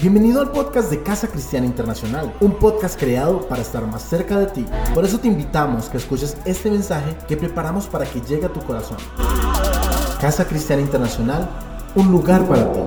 Bienvenido al podcast de Casa Cristiana Internacional, un podcast creado para estar más cerca de ti. Por eso te invitamos que escuches este mensaje que preparamos para que llegue a tu corazón. Casa Cristiana Internacional, un lugar para ti.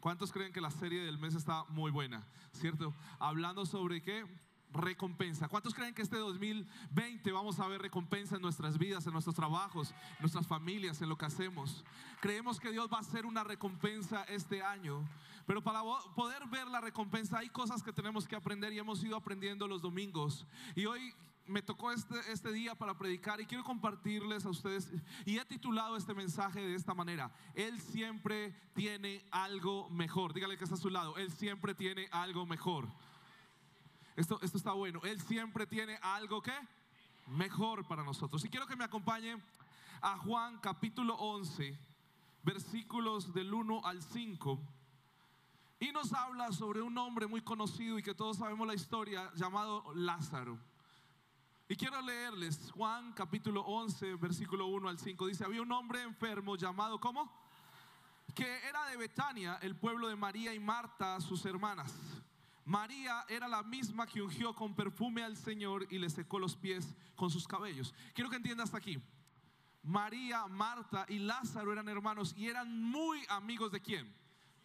¿Cuántos creen que la serie del mes está muy buena? ¿Cierto? Hablando sobre qué? Recompensa. ¿Cuántos creen que este 2020 vamos a ver recompensa en nuestras vidas, en nuestros trabajos, en nuestras familias, en lo que hacemos? Creemos que Dios va a hacer una recompensa este año, pero para poder ver la recompensa hay cosas que tenemos que aprender y hemos ido aprendiendo los domingos. Y hoy me tocó este, este día para predicar y quiero compartirles a ustedes y he titulado este mensaje de esta manera. Él siempre tiene algo mejor. Dígale que está a su lado. Él siempre tiene algo mejor. Esto, esto está bueno. Él siempre tiene algo que mejor para nosotros. Y quiero que me acompañe a Juan capítulo 11, versículos del 1 al 5. Y nos habla sobre un hombre muy conocido y que todos sabemos la historia llamado Lázaro. Y quiero leerles Juan capítulo 11, versículo 1 al 5. Dice, había un hombre enfermo llamado, ¿cómo? Que era de Betania, el pueblo de María y Marta, sus hermanas. María era la misma que ungió con perfume al Señor y le secó los pies con sus cabellos. Quiero que entienda hasta aquí. María, Marta y Lázaro eran hermanos y eran muy amigos de quién?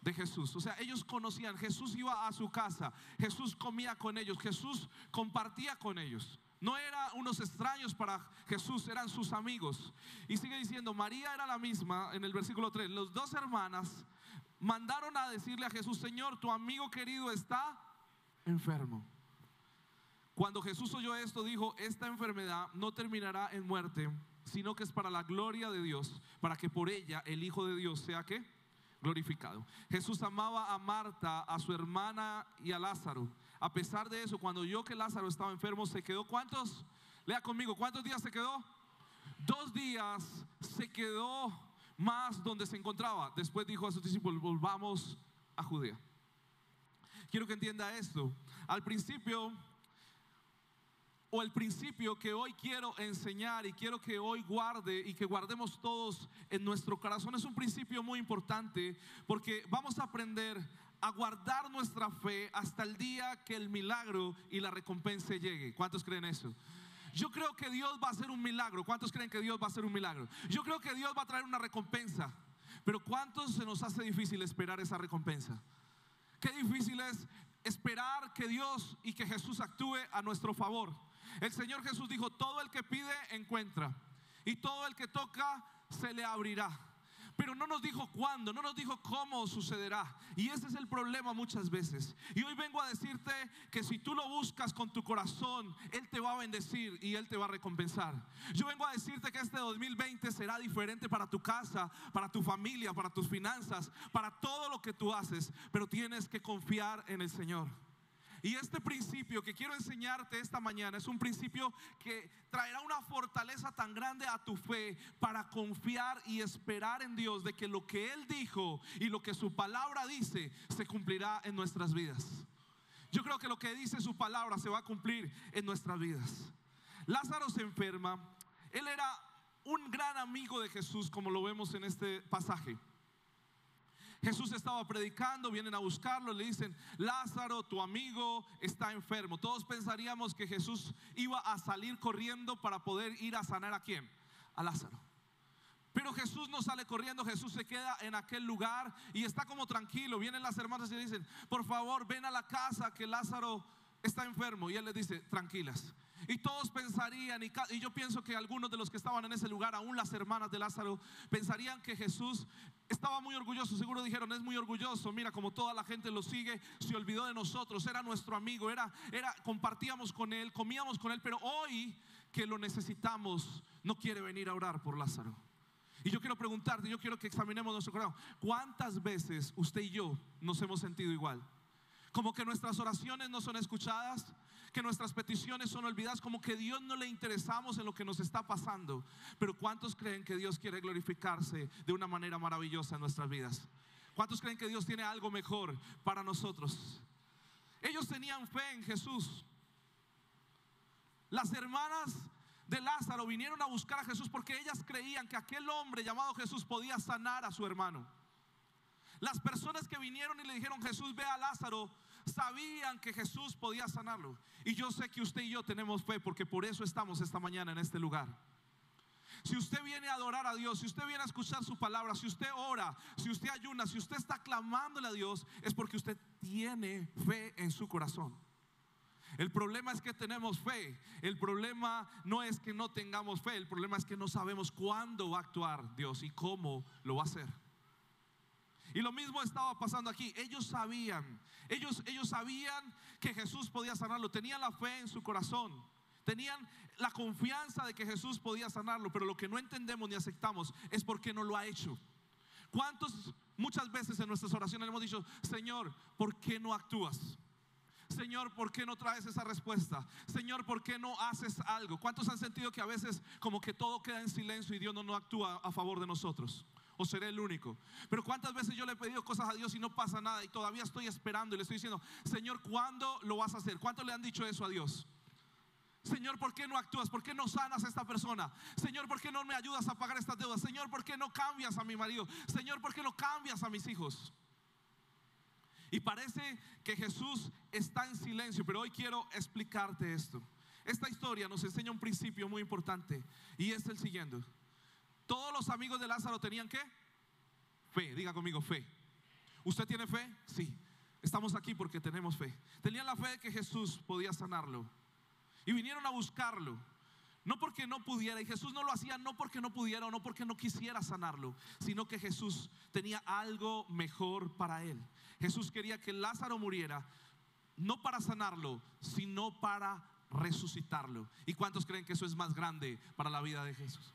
De Jesús. O sea, ellos conocían, Jesús iba a su casa, Jesús comía con ellos, Jesús compartía con ellos. No eran unos extraños para Jesús, eran sus amigos. Y sigue diciendo, María era la misma en el versículo 3. Los dos hermanas mandaron a decirle a Jesús, Señor, tu amigo querido está enfermo. Cuando Jesús oyó esto, dijo, esta enfermedad no terminará en muerte, sino que es para la gloria de Dios, para que por ella el Hijo de Dios sea que glorificado. Jesús amaba a Marta, a su hermana y a Lázaro. A pesar de eso, cuando oyó que Lázaro estaba enfermo, se quedó, ¿cuántos? Lea conmigo, ¿cuántos días se quedó? Dos días se quedó más donde se encontraba. Después dijo a sus discípulos, volvamos a Judea. Quiero que entienda esto. Al principio, o el principio que hoy quiero enseñar y quiero que hoy guarde y que guardemos todos en nuestro corazón es un principio muy importante porque vamos a aprender a guardar nuestra fe hasta el día que el milagro y la recompensa llegue. ¿Cuántos creen eso? Yo creo que Dios va a hacer un milagro. ¿Cuántos creen que Dios va a hacer un milagro? Yo creo que Dios va a traer una recompensa. Pero ¿cuántos se nos hace difícil esperar esa recompensa? Qué difícil es esperar que Dios y que Jesús actúe a nuestro favor. El Señor Jesús dijo, todo el que pide encuentra y todo el que toca se le abrirá. Pero no nos dijo cuándo, no nos dijo cómo sucederá. Y ese es el problema muchas veces. Y hoy vengo a decirte que si tú lo buscas con tu corazón, Él te va a bendecir y Él te va a recompensar. Yo vengo a decirte que este 2020 será diferente para tu casa, para tu familia, para tus finanzas, para todo lo que tú haces. Pero tienes que confiar en el Señor. Y este principio que quiero enseñarte esta mañana es un principio que traerá una fortaleza tan grande a tu fe para confiar y esperar en Dios de que lo que Él dijo y lo que su palabra dice se cumplirá en nuestras vidas. Yo creo que lo que dice su palabra se va a cumplir en nuestras vidas. Lázaro se enferma. Él era un gran amigo de Jesús, como lo vemos en este pasaje. Jesús estaba predicando, vienen a buscarlo, le dicen, Lázaro, tu amigo está enfermo. Todos pensaríamos que Jesús iba a salir corriendo para poder ir a sanar a quién? A Lázaro. Pero Jesús no sale corriendo, Jesús se queda en aquel lugar y está como tranquilo. Vienen las hermanas y le dicen, por favor, ven a la casa que Lázaro está enfermo. Y él le dice, tranquilas, y todos pensarían, y, yo pienso que algunos de los que estaban en ese lugar, aún las hermanas de Lázaro, pensarían que Jesús estaba muy orgulloso. Seguro dijeron, es muy orgulloso. Mira, como toda la gente lo sigue, se olvidó de nosotros. Era nuestro amigo, era, era, compartíamos con él, comíamos con él. Pero hoy que lo necesitamos, no quiere venir a orar por Lázaro. Y yo quiero preguntarte, yo quiero que examinemos nuestro corazón. ¿Cuántas veces usted y yo nos hemos sentido igual? Como que nuestras oraciones no son escuchadas, que nuestras peticiones son olvidadas, como que Dios no le interesamos en lo que nos está pasando. Pero ¿cuántos creen que Dios quiere glorificarse de una manera maravillosa en nuestras vidas? ¿Cuántos creen que Dios tiene algo mejor para nosotros? Ellos tenían fe en Jesús. Las hermanas de Lázaro vinieron a buscar a Jesús porque ellas creían que aquel hombre llamado Jesús podía sanar a su hermano. Las personas que vinieron y le dijeron Jesús ve a Lázaro sabían que Jesús podía sanarlo. Y yo sé que usted y yo tenemos fe porque por eso estamos esta mañana en este lugar. Si usted viene a adorar a Dios, si usted viene a escuchar su palabra, si usted ora, si usted ayuna, si usted está clamándole a Dios, es porque usted tiene fe en su corazón. El problema es que tenemos fe. El problema no es que no tengamos fe. El problema es que no sabemos cuándo va a actuar Dios y cómo lo va a hacer. Y lo mismo estaba pasando aquí. Ellos sabían, ellos, ellos sabían que Jesús podía sanarlo. Tenían la fe en su corazón. Tenían la confianza de que Jesús podía sanarlo. Pero lo que no entendemos ni aceptamos es por qué no lo ha hecho. ¿Cuántos muchas veces en nuestras oraciones hemos dicho, Señor, ¿por qué no actúas? Señor, ¿por qué no traes esa respuesta? Señor, ¿por qué no haces algo? ¿Cuántos han sentido que a veces como que todo queda en silencio y Dios no, no actúa a favor de nosotros? ¿O seré el único? Pero cuántas veces yo le he pedido cosas a Dios y no pasa nada y todavía estoy esperando y le estoy diciendo, Señor, ¿cuándo lo vas a hacer? ¿Cuántos le han dicho eso a Dios? Señor, ¿por qué no actúas? ¿Por qué no sanas a esta persona? Señor, ¿por qué no me ayudas a pagar estas deudas? Señor, ¿por qué no cambias a mi marido? Señor, ¿por qué no cambias a mis hijos? Y parece que Jesús está en silencio, pero hoy quiero explicarte esto. Esta historia nos enseña un principio muy importante y es el siguiente. Todos los amigos de Lázaro tenían qué? Fe, diga conmigo, fe. ¿Usted tiene fe? Sí. Estamos aquí porque tenemos fe. Tenían la fe de que Jesús podía sanarlo. Y vinieron a buscarlo. No porque no pudiera, y Jesús no lo hacía no porque no pudiera o no porque no quisiera sanarlo, sino que Jesús tenía algo mejor para él. Jesús quería que Lázaro muriera, no para sanarlo, sino para resucitarlo. ¿Y cuántos creen que eso es más grande para la vida de Jesús?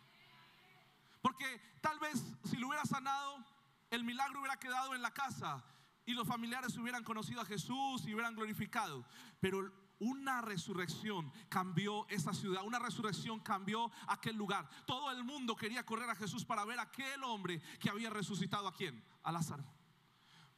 Porque tal vez si lo hubiera sanado, el milagro hubiera quedado en la casa y los familiares hubieran conocido a Jesús y hubieran glorificado. Pero una resurrección cambió esa ciudad, una resurrección cambió aquel lugar. Todo el mundo quería correr a Jesús para ver a aquel hombre que había resucitado a quién, a Lázaro.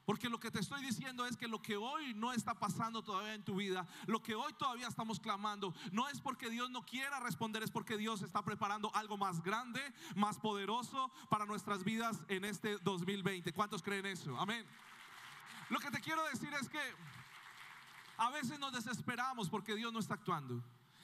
Porque lo que te estoy diciendo es que lo que hoy no está pasando todavía en tu vida, lo que hoy todavía estamos clamando, no es porque Dios no quiera responder, es porque Dios está preparando algo más grande, más poderoso para nuestras vidas en este 2020. ¿Cuántos creen eso? Amén. Lo que te quiero decir es que a veces nos desesperamos porque Dios no está actuando.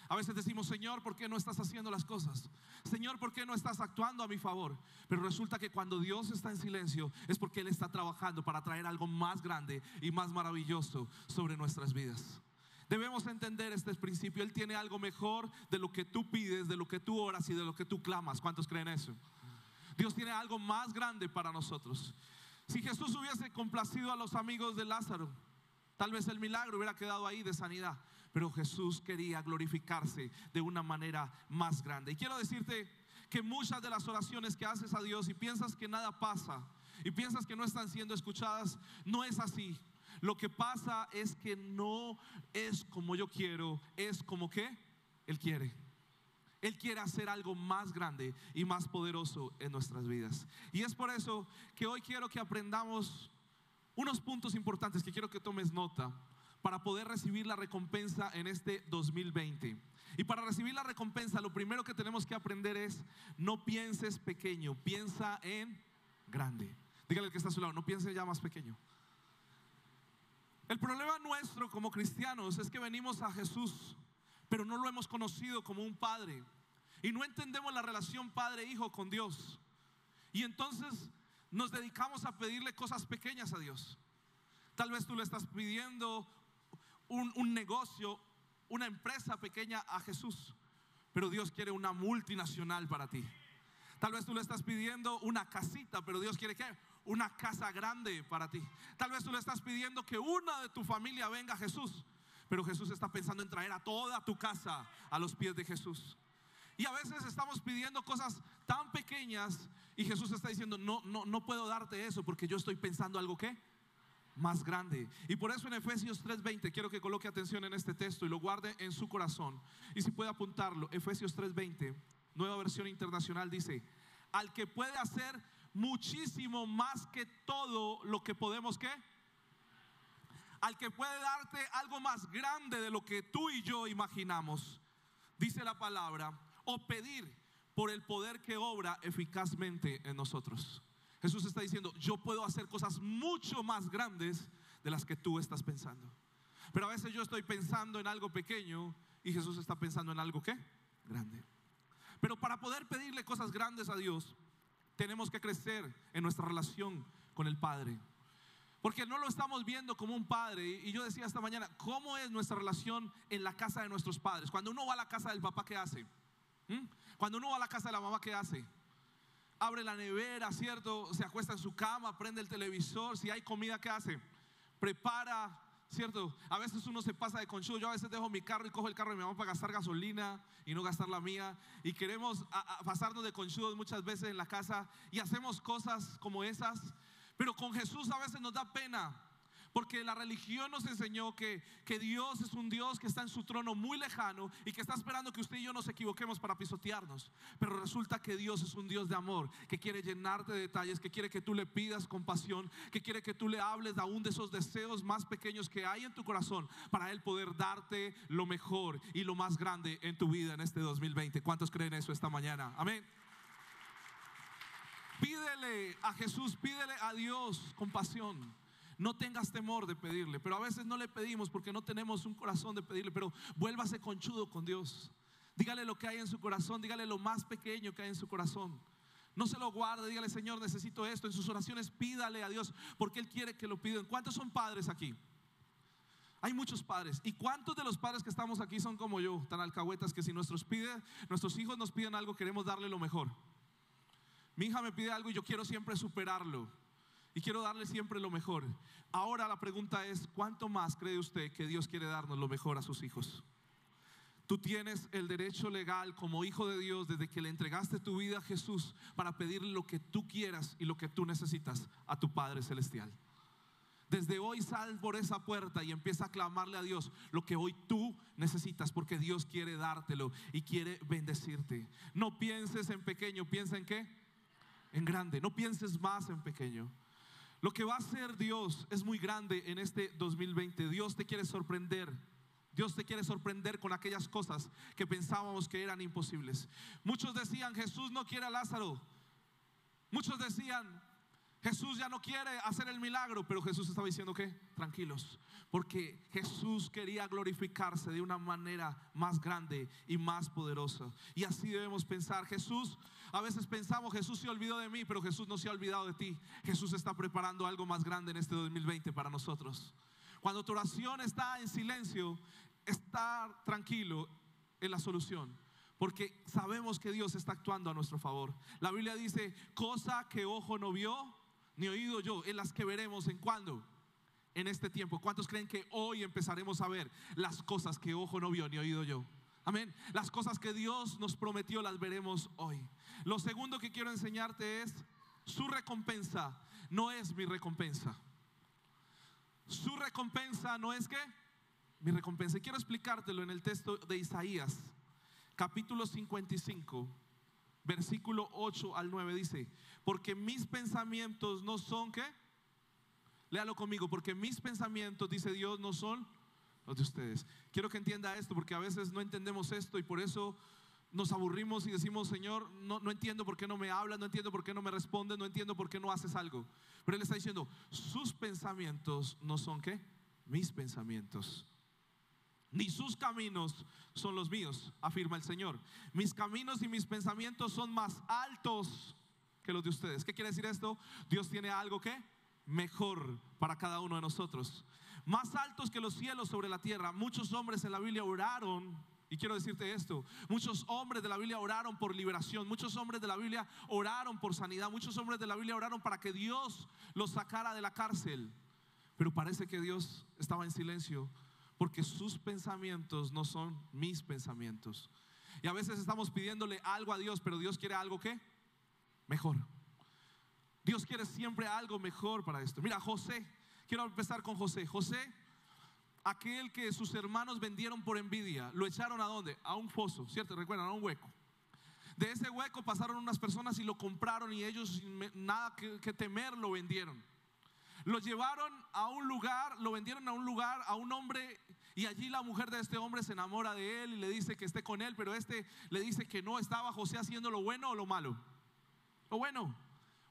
A veces decimos, Señor, ¿por qué no estás haciendo las cosas? Señor, ¿por qué no estás actuando a mi favor? Pero resulta que cuando Dios está en silencio es porque Él está trabajando para traer algo más grande y más maravilloso sobre nuestras vidas. Debemos entender este principio. Él tiene algo mejor de lo que tú pides, de lo que tú oras y de lo que tú clamas. ¿Cuántos creen eso? Dios tiene algo más grande para nosotros. Si Jesús hubiese complacido a los amigos de Lázaro, Tal vez el milagro hubiera quedado ahí de sanidad, pero Jesús quería glorificarse de una manera más grande. Y quiero decirte que muchas de las oraciones que haces a Dios y piensas que nada pasa y piensas que no están siendo escuchadas, no es así. Lo que pasa es que no es como yo quiero, es como que Él quiere. Él quiere hacer algo más grande y más poderoso en nuestras vidas. Y es por eso que hoy quiero que aprendamos unos puntos importantes que quiero que tomes nota para poder recibir la recompensa en este 2020. Y para recibir la recompensa, lo primero que tenemos que aprender es, no pienses pequeño, piensa en grande. Dígale al que está a su lado, no piense ya más pequeño. El problema nuestro como cristianos es que venimos a Jesús, pero no lo hemos conocido como un padre. Y no entendemos la relación padre-hijo con Dios. Y entonces nos dedicamos a pedirle cosas pequeñas a Dios. Tal vez tú le estás pidiendo un, negocio, una empresa pequeña a Jesús, pero Dios quiere una multinacional para ti. Tal vez tú le estás pidiendo una casita, pero Dios quiere que una casa grande para ti. Tal vez tú le estás pidiendo que una de tu familia venga a Jesús, pero Jesús está pensando en traer a toda tu casa a los pies de Jesús. Y a veces estamos pidiendo cosas tan pequeñas y Jesús está diciendo, no, no, no puedo darte eso porque yo estoy pensando algo que más grande. Y por eso en Efesios 3:20 quiero que coloque atención en este texto y lo guarde en su corazón. Y si puede apuntarlo, Efesios 3:20, nueva versión internacional dice, al que puede hacer muchísimo más que todo lo que podemos que al que puede darte algo más grande de lo que tú y yo imaginamos. Dice la palabra, o pedir por el poder que obra eficazmente en nosotros. Jesús está diciendo, yo puedo hacer cosas mucho más grandes de las que tú estás pensando. Pero a veces yo estoy pensando en algo pequeño y Jesús está pensando en algo que grande. Pero para poder pedirle cosas grandes a Dios, tenemos que crecer en nuestra relación con el Padre. Porque no lo estamos viendo como un padre. Y yo decía esta mañana, ¿cómo es nuestra relación en la casa de nuestros padres? Cuando uno va a la casa del papá, ¿qué hace? ¿Mm? Cuando uno va a la casa de la mamá, ¿qué hace? Abre la nevera, ¿cierto? Se acuesta en su cama, prende el televisor. Si hay comida, ¿qué hace? Prepara ¿cierto? A veces uno se pasa de conchudo. Yo a veces dejo mi carro y cojo el carro de mi mamá para gastar gasolina y no gastar la mía. Y queremos pasarnos de conchudos muchas veces en la casa y hacemos cosas como esas. Pero con Jesús a veces nos da pena porque la religión nos enseñó que, que Dios es un Dios que está en su trono muy lejano y que está esperando que usted y yo nos equivoquemos para pisotearnos. Pero resulta que Dios es un Dios de amor, que quiere llenarte de detalles, que quiere que tú le pidas compasión, que quiere que tú le hables aún de esos deseos más pequeños que hay en tu corazón para Él poder darte lo mejor y lo más grande en tu vida en este 2020. ¿Cuántos creen eso esta mañana? Amén. Pídele a Jesús, pídele a Dios compasión. No tengas temor de pedirle, pero a veces no le pedimos porque no tenemos un corazón de pedirle, pero vuélvase conchudo con Dios. Dígale lo que hay en su corazón, dígale lo más pequeño que hay en su corazón. No se lo guarde, dígale, Señor, necesito esto. En sus oraciones pídale a Dios porque Él quiere que lo pidan. ¿Cuántos son padres aquí? Hay muchos padres. ¿Y cuántos de los padres que estamos aquí son como yo, tan alcahuetas que si nuestros, pide, nuestros hijos nos piden algo, queremos darle lo mejor? Mi hija me pide algo y yo quiero siempre superarlo y quiero darle siempre lo mejor. Ahora la pregunta es, ¿cuánto más cree usted que Dios quiere darnos lo mejor a sus hijos? Tú tienes el derecho legal como hijo de Dios desde que le entregaste tu vida a Jesús para pedirle lo que tú quieras y lo que tú necesitas a tu Padre Celestial. Desde hoy sal por esa puerta y empieza a clamarle a Dios lo que hoy tú necesitas porque Dios quiere dártelo y quiere bendecirte. No pienses en pequeño, piensa en qué? En grande. No pienses más en pequeño. Lo que va a hacer Dios es muy grande en este 2020. Dios te quiere sorprender. Dios te quiere sorprender con aquellas cosas que pensábamos que eran imposibles. Muchos decían, Jesús no quiere a Lázaro. Muchos decían, Jesús ya no quiere hacer el milagro, pero Jesús estaba diciendo que tranquilos, porque Jesús quería glorificarse de una manera más grande y más poderosa. Y así debemos pensar. Jesús, a veces pensamos, Jesús se olvidó de mí, pero Jesús no se ha olvidado de ti. Jesús está preparando algo más grande en este 2020 para nosotros. Cuando tu oración está en silencio, estar tranquilo en la solución. Porque sabemos que Dios está actuando a nuestro favor. La Biblia dice, cosa que ojo no vio, ni oído yo, en las que veremos en cuándo. En este tiempo. ¿Cuántos creen que hoy empezaremos a ver las cosas que ojo no vio ni oído yo? Amén. Las cosas que Dios nos prometió las veremos hoy. Lo segundo que quiero enseñarte es su recompensa no es mi recompensa. Su recompensa no es que mi recompensa. Y quiero explicártelo en el texto de Isaías, capítulo 55 versículo 8 al 9 dice, porque mis pensamientos no son qué? Léalo conmigo, porque mis pensamientos, dice Dios, no son los de ustedes. Quiero que entienda esto, porque a veces no entendemos esto y por eso nos aburrimos y decimos, Señor, no, no entiendo por qué no me hablas, no entiendo por qué no me respondes, no entiendo por qué no haces algo. Pero Él está diciendo, sus pensamientos no son qué? Mis pensamientos ni sus caminos son los míos, afirma el Señor. Mis caminos y mis pensamientos son más altos que los de ustedes. ¿Qué quiere decir esto? Dios tiene algo que mejor para cada uno de nosotros. Más altos que los cielos sobre la tierra. Muchos hombres en la Biblia oraron y quiero decirte esto, muchos hombres de la Biblia oraron por liberación, muchos hombres de la Biblia oraron por sanidad, muchos hombres de la Biblia oraron para que Dios los sacara de la cárcel. Pero parece que Dios estaba en silencio porque sus pensamientos no son mis pensamientos. Y a veces estamos pidiéndole algo a Dios, pero Dios quiere algo que mejor. Dios quiere siempre algo mejor para esto. Mira, José, quiero empezar con José. José, aquel que sus hermanos vendieron por envidia, lo echaron a dónde? A un foso, ¿cierto? Recuerdan, a un hueco. De ese hueco pasaron unas personas y lo compraron y ellos sin nada que, que temer lo vendieron. Lo llevaron a un lugar, lo vendieron a un lugar, a un hombre, y allí la mujer de este hombre se enamora de él y le dice que esté con él, pero este le dice que no estaba José haciendo lo bueno o lo malo. Lo bueno,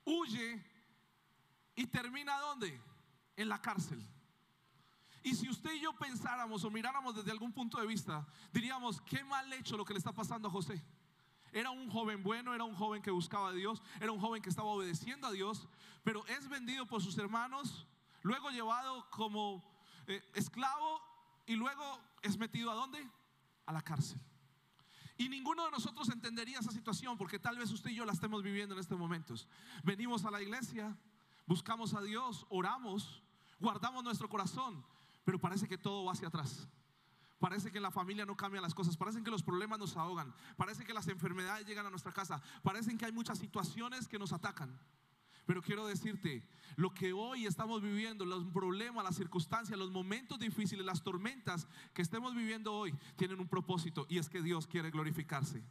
huye y termina ¿dónde? En la cárcel. Y si usted y yo pensáramos o miráramos desde algún punto de vista, diríamos, qué mal hecho lo que le está pasando a José. Era un joven bueno, era un joven que buscaba a Dios, era un joven que estaba obedeciendo a Dios, pero es vendido por sus hermanos, luego llevado como eh, esclavo y luego es metido a dónde? A la cárcel. Y ninguno de nosotros entendería esa situación porque tal vez usted y yo la estemos viviendo en estos momentos. Venimos a la iglesia, buscamos a Dios, oramos, guardamos nuestro corazón, pero parece que todo va hacia atrás. Parece que en la familia no cambian las cosas, parece que los problemas nos ahogan, parece que las enfermedades llegan a nuestra casa, parece que hay muchas situaciones que nos atacan. Pero quiero decirte, lo que hoy estamos viviendo, los problemas, las circunstancias, los momentos difíciles, las tormentas que estemos viviendo hoy, tienen un propósito y es que Dios quiere glorificarse.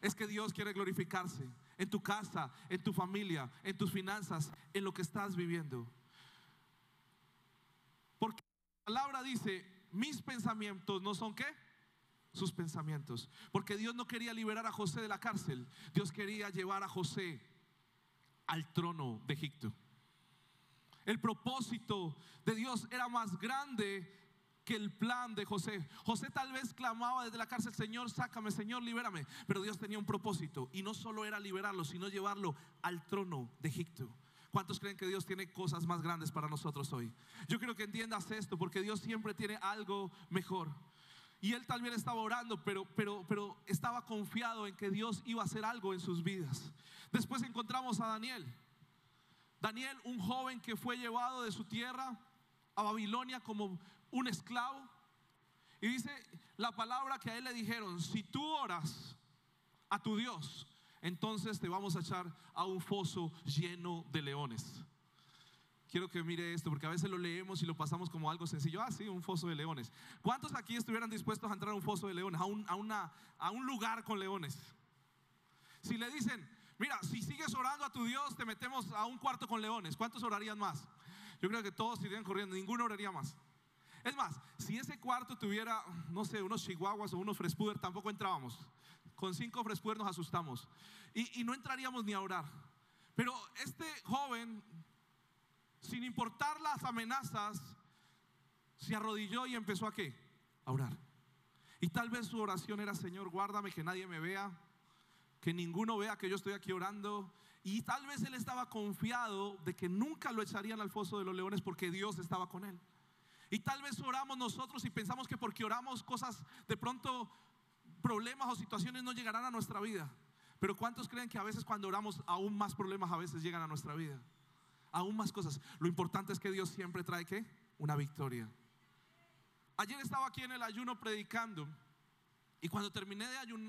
Es que Dios quiere glorificarse en tu casa, en tu familia, en tus finanzas, en lo que estás viviendo. Porque la palabra dice, mis pensamientos no son qué? Sus pensamientos. Porque Dios no quería liberar a José de la cárcel. Dios quería llevar a José al trono de Egipto. El propósito de Dios era más grande que el plan de José. José tal vez clamaba desde la cárcel, Señor, sácame, Señor, libérame. Pero Dios tenía un propósito y no solo era liberarlo, sino llevarlo al trono de Egipto. ¿Cuántos creen que Dios tiene cosas más grandes para nosotros hoy? Yo quiero que entiendas esto, porque Dios siempre tiene algo mejor. Y él también estaba orando, pero, pero, pero estaba confiado en que Dios iba a hacer algo en sus vidas. Después encontramos a Daniel. Daniel, un joven que fue llevado de su tierra a Babilonia como un esclavo. Y dice la palabra que a él le dijeron, si tú oras a tu Dios, entonces te vamos a echar a un foso lleno de leones. Quiero que mire esto, porque a veces lo leemos y lo pasamos como algo sencillo. Ah, sí, un foso de leones. ¿Cuántos aquí estuvieran dispuestos a entrar a un foso de leones, a un, lugar con leones? Si le dicen, mira, si sigues orando a tu Dios, te metemos a un cuarto con leones, ¿cuántos orarían más? Yo creo que todos irían corriendo, ninguno oraría más. Es más, si ese cuarto tuviera, no sé, unos chihuahuas o unos frespuder, tampoco entrábamos. Con cinco frespuder nos asustamos. Y, y no entraríamos ni a orar. Pero este joven, sin importar las amenazas, se arrodilló y empezó a qué? A orar. Y tal vez su oración era, Señor, guárdame que nadie me vea, que ninguno vea que yo estoy aquí orando. Y tal vez él estaba confiado de que nunca lo echarían al foso de los leones porque Dios estaba con él. Y tal vez oramos nosotros y pensamos que porque oramos cosas, de pronto problemas o situaciones no llegarán a nuestra vida. Pero ¿cuántos creen que a veces cuando oramos aún más problemas a veces llegan a nuestra vida? Aún más cosas. Lo importante es que Dios siempre trae qué? Una victoria. Ayer estaba aquí en el ayuno predicando. Y cuando terminé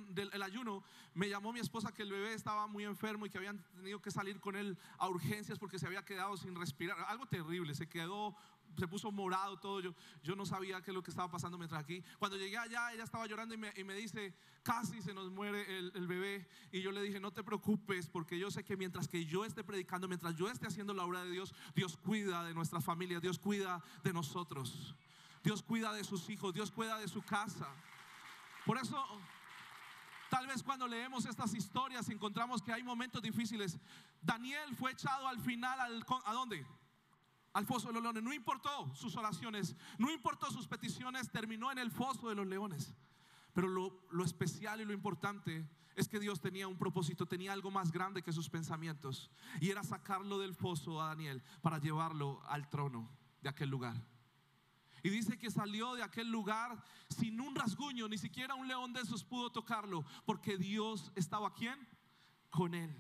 del ayuno, me llamó mi esposa que el bebé estaba muy enfermo y que habían tenido que salir con él a urgencias porque se había quedado sin respirar. Algo terrible, se quedó, se puso morado todo. Yo, yo no sabía qué es lo que estaba pasando mientras aquí. Cuando llegué allá, ella estaba llorando y me, y me dice, casi se nos muere el, bebé. Y yo le dije, no te preocupes porque yo sé que mientras que yo esté predicando, mientras yo esté haciendo la obra de Dios, Dios cuida de nuestra familia, Dios cuida de nosotros. Dios cuida de sus hijos, Dios cuida de su casa. Por eso, tal vez cuando leemos estas historias encontramos que hay momentos difíciles. Daniel fue echado al final, al, ¿a dónde? Al foso de los leones. No importó sus oraciones, no importó sus peticiones, terminó en el foso de los leones. Pero lo, lo, especial y lo importante es que Dios tenía un propósito, tenía algo más grande que sus pensamientos. Y era sacarlo del foso a Daniel para llevarlo al trono de aquel lugar. Y dice que salió de aquel lugar sin un rasguño, ni siquiera un león de esos pudo tocarlo, porque Dios estaba quién? Con él.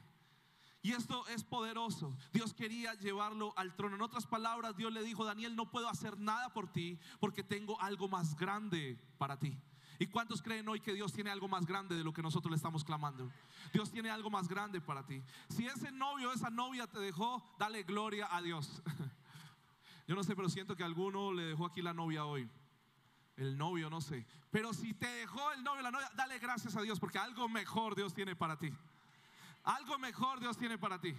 Y esto es poderoso. Dios quería llevarlo al trono. En otras palabras, Dios le dijo, Daniel, no puedo hacer nada por ti porque tengo algo más grande para ti. ¿Y cuántos creen hoy que Dios tiene algo más grande de lo que nosotros le estamos clamando? Dios tiene algo más grande para ti. Si ese novio esa novia te dejó, dale gloria a Dios. Yo no sé, pero siento que alguno le dejó aquí la novia hoy. El novio, no sé. Pero si te dejó el novio, la novia, dale gracias a Dios porque algo mejor Dios tiene para ti. Algo mejor Dios tiene para ti.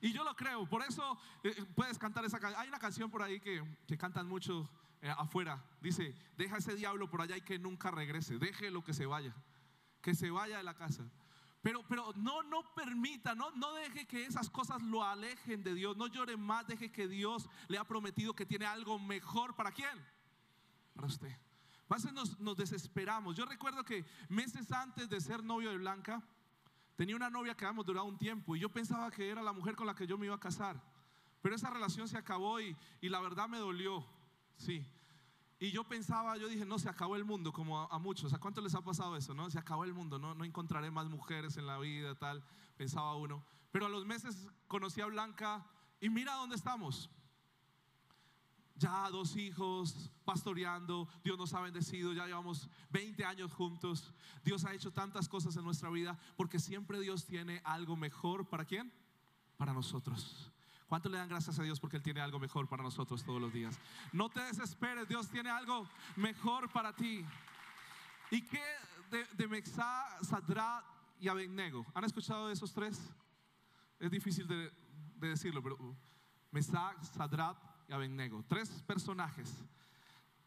Y yo lo creo, por eso eh, eh, puedes cantar esa canción. Hay una canción por ahí que, que cantan mucho eh, afuera. Dice, deja ese diablo por allá y que nunca regrese. Deje lo que se vaya. Que se vaya de la casa. Pero, pero no, no permita, no, no deje que esas cosas lo alejen de Dios. No llore más, deje que Dios le ha prometido que tiene algo mejor. ¿Para quién? Para usted. A veces nos, nos desesperamos. Yo recuerdo que meses antes de ser novio de Blanca, tenía una novia que habíamos durado un tiempo y yo pensaba que era la mujer con la que yo me iba a casar. Pero esa relación se acabó y, y la verdad me dolió. Sí. Y yo pensaba, yo dije, no, se acabó el mundo, como a, muchos. ¿A cuánto les ha pasado eso? No, se acabó el mundo, no, no encontraré más mujeres en la vida, tal, pensaba uno. Pero a los meses conocí a Blanca y mira dónde estamos. Ya dos hijos, pastoreando, Dios nos ha bendecido, ya llevamos 20 años juntos. Dios ha hecho tantas cosas en nuestra vida porque siempre Dios tiene algo mejor para quién? Para nosotros. ¿Cuánto le dan gracias a Dios porque Él tiene algo mejor para nosotros todos los días? No te desesperes, Dios tiene algo mejor para ti. ¿Y qué de, de Mexá, y Abednego? ¿Han escuchado de esos tres? Es difícil de, de decirlo, pero Mesach, Sadrat y Abednego. Tres personajes.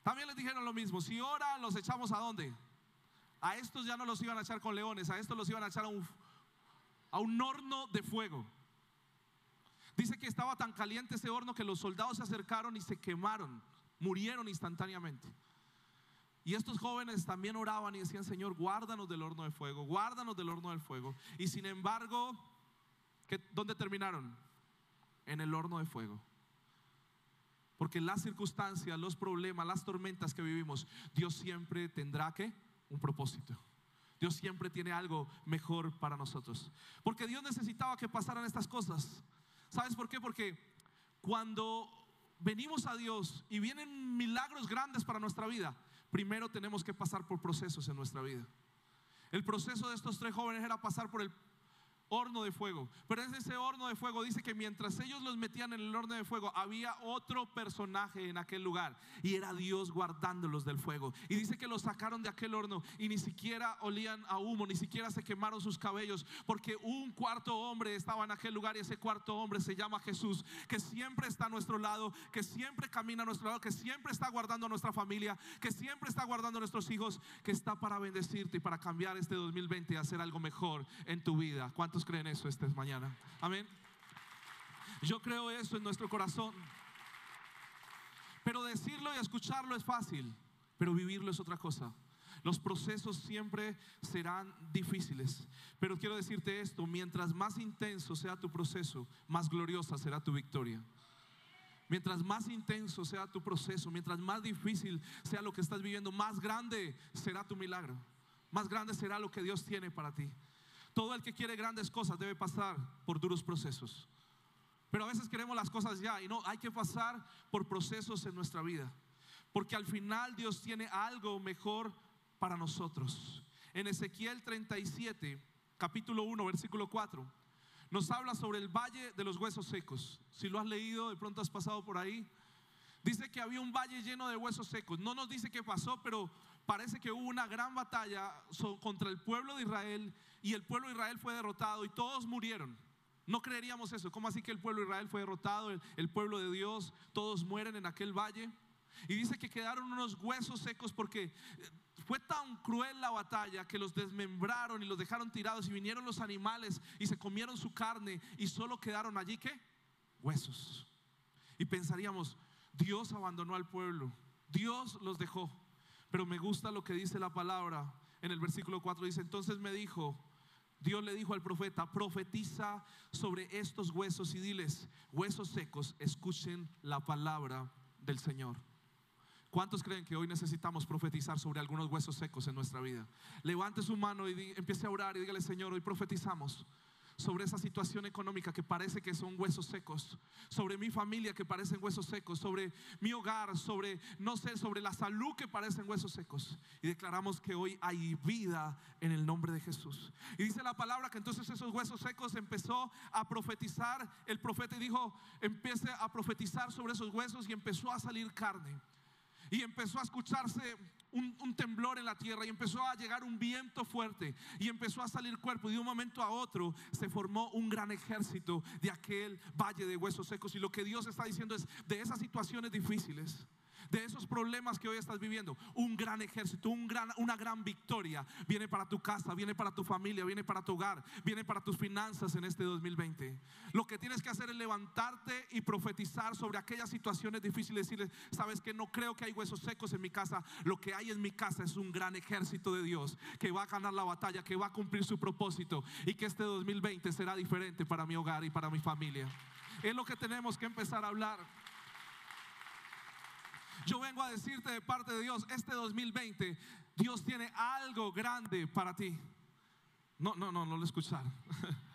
También les dijeron lo mismo. Si ahora los echamos a dónde? A estos ya no los iban a echar con leones, a estos los iban a echar a un, a un horno de fuego. Dice que estaba tan caliente ese horno que los soldados se acercaron y se quemaron, murieron instantáneamente. Y estos jóvenes también oraban y decían, Señor, guárdanos del horno de fuego, guárdanos del horno del fuego. Y sin embargo, ¿qué, ¿dónde terminaron? En el horno de fuego. Porque las circunstancias, los problemas, las tormentas que vivimos, Dios siempre tendrá que un propósito. Dios siempre tiene algo mejor para nosotros. Porque Dios necesitaba que pasaran estas cosas. ¿Sabes por qué? Porque cuando venimos a Dios y vienen milagros grandes para nuestra vida, primero tenemos que pasar por procesos en nuestra vida. El proceso de estos tres jóvenes era pasar por el horno de fuego. Pero en ese horno de fuego dice que mientras ellos los metían en el horno de fuego, había otro personaje en aquel lugar y era Dios guardándolos del fuego. Y dice que los sacaron de aquel horno y ni siquiera olían a humo, ni siquiera se quemaron sus cabellos, porque un cuarto hombre estaba en aquel lugar y ese cuarto hombre se llama Jesús, que siempre está a nuestro lado, que siempre camina a nuestro lado, que siempre está guardando a nuestra familia, que siempre está guardando a nuestros hijos, que está para bendecirte y para cambiar este 2020 y hacer algo mejor en tu vida. ¿Cuántos creen eso esta mañana? Amén. Yo creo eso en nuestro corazón. Pero decirlo y escucharlo es fácil, pero vivirlo es otra cosa. Los procesos siempre serán difíciles, pero quiero decirte esto, mientras más intenso sea tu proceso, más gloriosa será tu victoria. Mientras más intenso sea tu proceso, mientras más difícil sea lo que estás viviendo, más grande será tu milagro, más grande será lo que Dios tiene para ti. Todo el que quiere grandes cosas debe pasar por duros procesos. Pero a veces queremos las cosas ya y no, hay que pasar por procesos en nuestra vida. Porque al final Dios tiene algo mejor para nosotros. En Ezequiel 37, capítulo 1, versículo 4, nos habla sobre el valle de los huesos secos. Si lo has leído, de pronto has pasado por ahí. Dice que había un valle lleno de huesos secos. No nos dice qué pasó, pero parece que hubo una gran batalla contra el pueblo de Israel y el pueblo de Israel fue derrotado y todos murieron. No creeríamos eso. ¿Cómo así que el pueblo de Israel fue derrotado? El, el, pueblo de Dios, todos mueren en aquel valle. Y dice que quedaron unos huesos secos porque eh, fue tan cruel la batalla que los desmembraron y los dejaron tirados y vinieron los animales y se comieron su carne y solo quedaron allí qué? Huesos. Y pensaríamos, Dios abandonó al pueblo, Dios los dejó. Pero me gusta lo que dice la palabra en el versículo 4. Dice, entonces me dijo, Dios le dijo al profeta, profetiza sobre estos huesos y diles, huesos secos, escuchen la palabra del Señor. ¿Cuántos creen que hoy necesitamos profetizar sobre algunos huesos secos en nuestra vida? Levante su mano y empiece a orar y dígale, Señor, hoy profetizamos sobre esa situación económica que parece que son huesos secos, sobre mi familia que parecen huesos secos, sobre mi hogar, sobre, no sé, sobre la salud que parecen huesos secos. Y declaramos que hoy hay vida en el nombre de Jesús. Y dice la palabra que entonces esos huesos secos empezó a profetizar, el profeta dijo, empiece a profetizar sobre esos huesos y empezó a salir carne. Y empezó a escucharse un, temblor en la tierra y empezó a llegar un viento fuerte y empezó a salir cuerpo. Y de un momento a otro se formó un gran ejército de aquel valle de huesos secos. Y lo que Dios está diciendo es de esas situaciones difíciles de esos problemas que hoy estás viviendo, un gran ejército, una gran victoria viene para tu casa, viene para tu familia, viene para tu hogar, viene para tus finanzas en este 2020. Lo que tienes que hacer es levantarte y profetizar sobre aquellas situaciones difíciles, decirles, sabes que no creo que hay huesos secos en mi casa, lo que hay en mi casa es un gran ejército de Dios que va a ganar la batalla, que va a cumplir su propósito y que este 2020 será diferente para mi hogar y para mi familia. Es lo que tenemos que empezar a hablar. Yo vengo a decirte de parte de Dios, este 2020, Dios tiene algo grande para ti. No, no, no, no lo escucharon.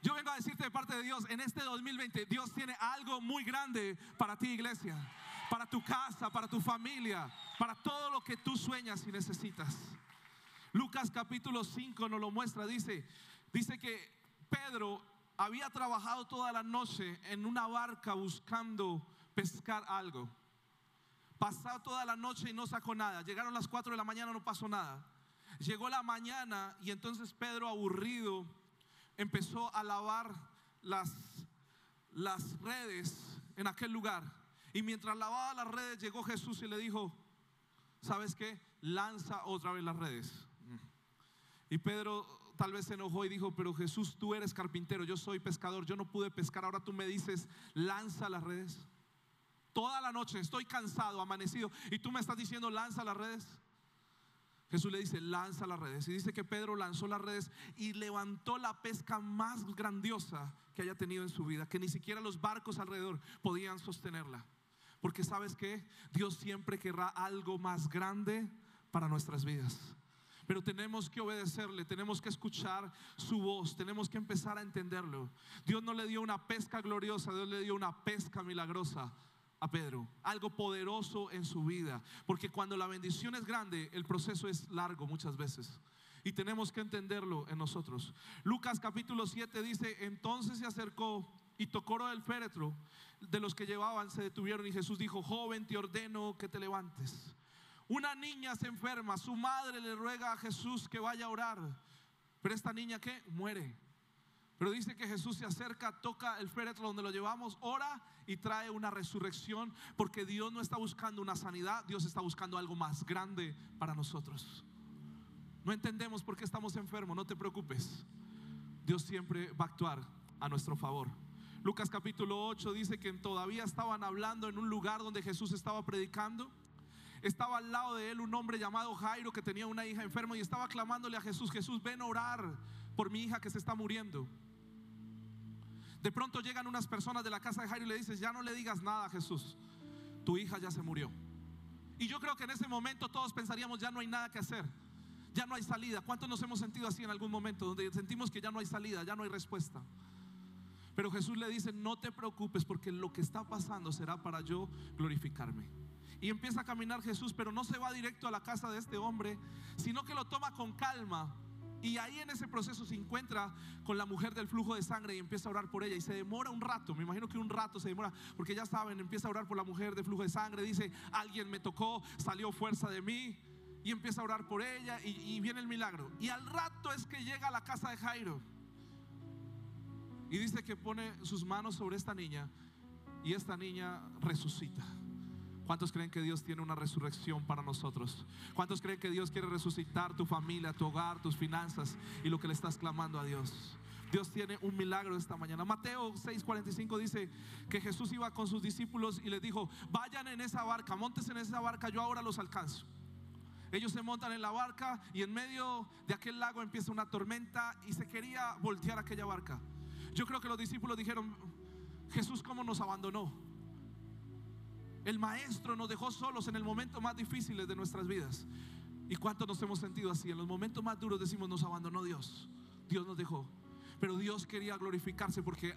Yo vengo a decirte de parte de Dios, en este 2020 Dios tiene algo muy grande para ti, iglesia, para tu casa, para tu familia, para todo lo que tú sueñas y necesitas. Lucas capítulo 5 nos lo muestra, dice, dice que Pedro había trabajado toda la noche en una barca buscando pescar algo. Pasó toda la noche y no sacó nada. Llegaron las 4 de la mañana, no pasó nada. Llegó la mañana y entonces Pedro, aburrido, empezó a lavar las, las redes en aquel lugar. Y mientras lavaba las redes, llegó Jesús y le dijo, ¿sabes qué? Lanza otra vez las redes. Y Pedro tal vez se enojó y dijo, pero Jesús, tú eres carpintero, yo soy pescador, yo no pude pescar, ahora tú me dices, lanza las redes toda la noche, estoy cansado, amanecido, y tú me estás diciendo, lanza las redes. Jesús le dice, lanza las redes. Y dice que Pedro lanzó las redes y levantó la pesca más grandiosa que haya tenido en su vida, que ni siquiera los barcos alrededor podían sostenerla. Porque sabes que Dios siempre querrá algo más grande para nuestras vidas. Pero tenemos que obedecerle, tenemos que escuchar su voz, tenemos que empezar a entenderlo. Dios no le dio una pesca gloriosa, Dios le dio una pesca milagrosa a Pedro, algo poderoso en su vida, porque cuando la bendición es grande, el proceso es largo muchas veces. Y tenemos que entenderlo en nosotros. Lucas capítulo 7 dice, entonces se acercó y tocó el féretro de los que llevaban, se detuvieron y Jesús dijo, joven, te ordeno que te levantes. Una niña se enferma, su madre le ruega a Jesús que vaya a orar, pero esta niña que muere. Pero dice que Jesús se acerca, toca el féretro donde lo llevamos, ora y trae una resurrección, porque Dios no está buscando una sanidad, Dios está buscando algo más grande para nosotros. No entendemos por qué estamos enfermos, no te preocupes. Dios siempre va a actuar a nuestro favor. Lucas capítulo 8 dice que todavía estaban hablando en un lugar donde Jesús estaba predicando. Estaba al lado de él un hombre llamado Jairo que tenía una hija enferma y estaba clamándole a Jesús, Jesús, ven a orar por mi hija que se está muriendo. De pronto llegan unas personas de la casa de Jairo y le dices, ya no le digas nada a Jesús, tu hija ya se murió. Y yo creo que en ese momento todos pensaríamos, ya no hay nada que hacer, ya no hay salida. ¿Cuántos nos hemos sentido así en algún momento, donde sentimos que ya no hay salida, ya no hay respuesta? Pero Jesús le dice, no te preocupes porque lo que está pasando será para yo glorificarme. Y empieza a caminar Jesús, pero no se va directo a la casa de este hombre, sino que lo toma con calma y ahí en ese proceso se encuentra con la mujer del flujo de sangre y empieza a orar por ella. Y se demora un rato, me imagino que un rato se demora, porque ya saben, empieza a orar por la mujer del flujo de sangre. Dice, alguien me tocó, salió fuerza de mí. Y empieza a orar por ella y, y viene el milagro. Y al rato es que llega a la casa de Jairo. Y dice que pone sus manos sobre esta niña y esta niña resucita. ¿Cuántos creen que Dios tiene una resurrección para nosotros? ¿Cuántos creen que Dios quiere resucitar tu familia, tu hogar, tus finanzas y lo que le estás clamando a Dios? Dios tiene un milagro esta mañana. Mateo 6:45 dice que Jesús iba con sus discípulos y les dijo, vayan en esa barca, montes en esa barca, yo ahora los alcanzo. Ellos se montan en la barca y en medio de aquel lago empieza una tormenta y se quería voltear aquella barca. Yo creo que los discípulos dijeron, Jesús, ¿cómo nos abandonó? El maestro nos dejó solos en el momento más difícil de nuestras vidas. ¿Y cuánto nos hemos sentido así? En los momentos más duros decimos, nos abandonó Dios. Dios nos dejó. Pero Dios quería glorificarse porque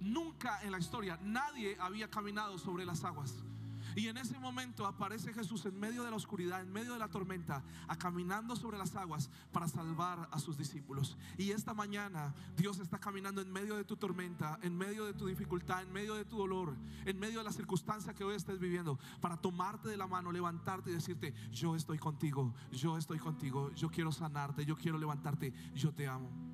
nunca en la historia nadie había caminado sobre las aguas. Y en ese momento aparece Jesús en medio de la oscuridad, en medio de la tormenta, a caminando sobre las aguas para salvar a sus discípulos. Y esta mañana Dios está caminando en medio de tu tormenta, en medio de tu dificultad, en medio de tu dolor, en medio de la circunstancia que hoy estés viviendo, para tomarte de la mano, levantarte y decirte, yo estoy contigo, yo estoy contigo, yo quiero sanarte, yo quiero levantarte, yo te amo.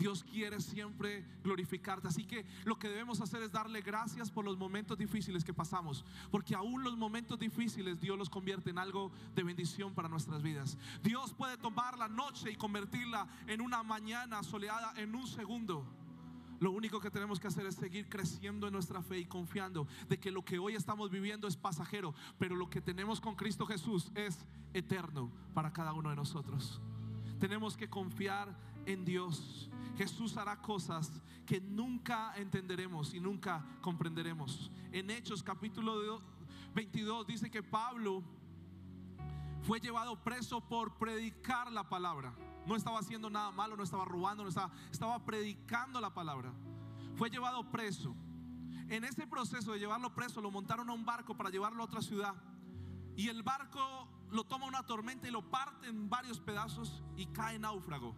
Dios quiere siempre glorificarte. Así que lo que debemos hacer es darle gracias por los momentos difíciles que pasamos. Porque aún los momentos difíciles Dios los convierte en algo de bendición para nuestras vidas. Dios puede tomar la noche y convertirla en una mañana soleada en un segundo. Lo único que tenemos que hacer es seguir creciendo en nuestra fe y confiando de que lo que hoy estamos viviendo es pasajero, pero lo que tenemos con Cristo Jesús es eterno para cada uno de nosotros. Tenemos que confiar en Dios. Jesús hará cosas que nunca entenderemos y nunca comprenderemos. En Hechos capítulo 22 dice que Pablo fue llevado preso por predicar la palabra. No estaba haciendo nada malo, no estaba robando, no estaba, estaba predicando la palabra. Fue llevado preso. En ese proceso de llevarlo preso, lo montaron a un barco para llevarlo a otra ciudad. Y el barco lo toma una tormenta y lo parte en varios pedazos y cae náufrago.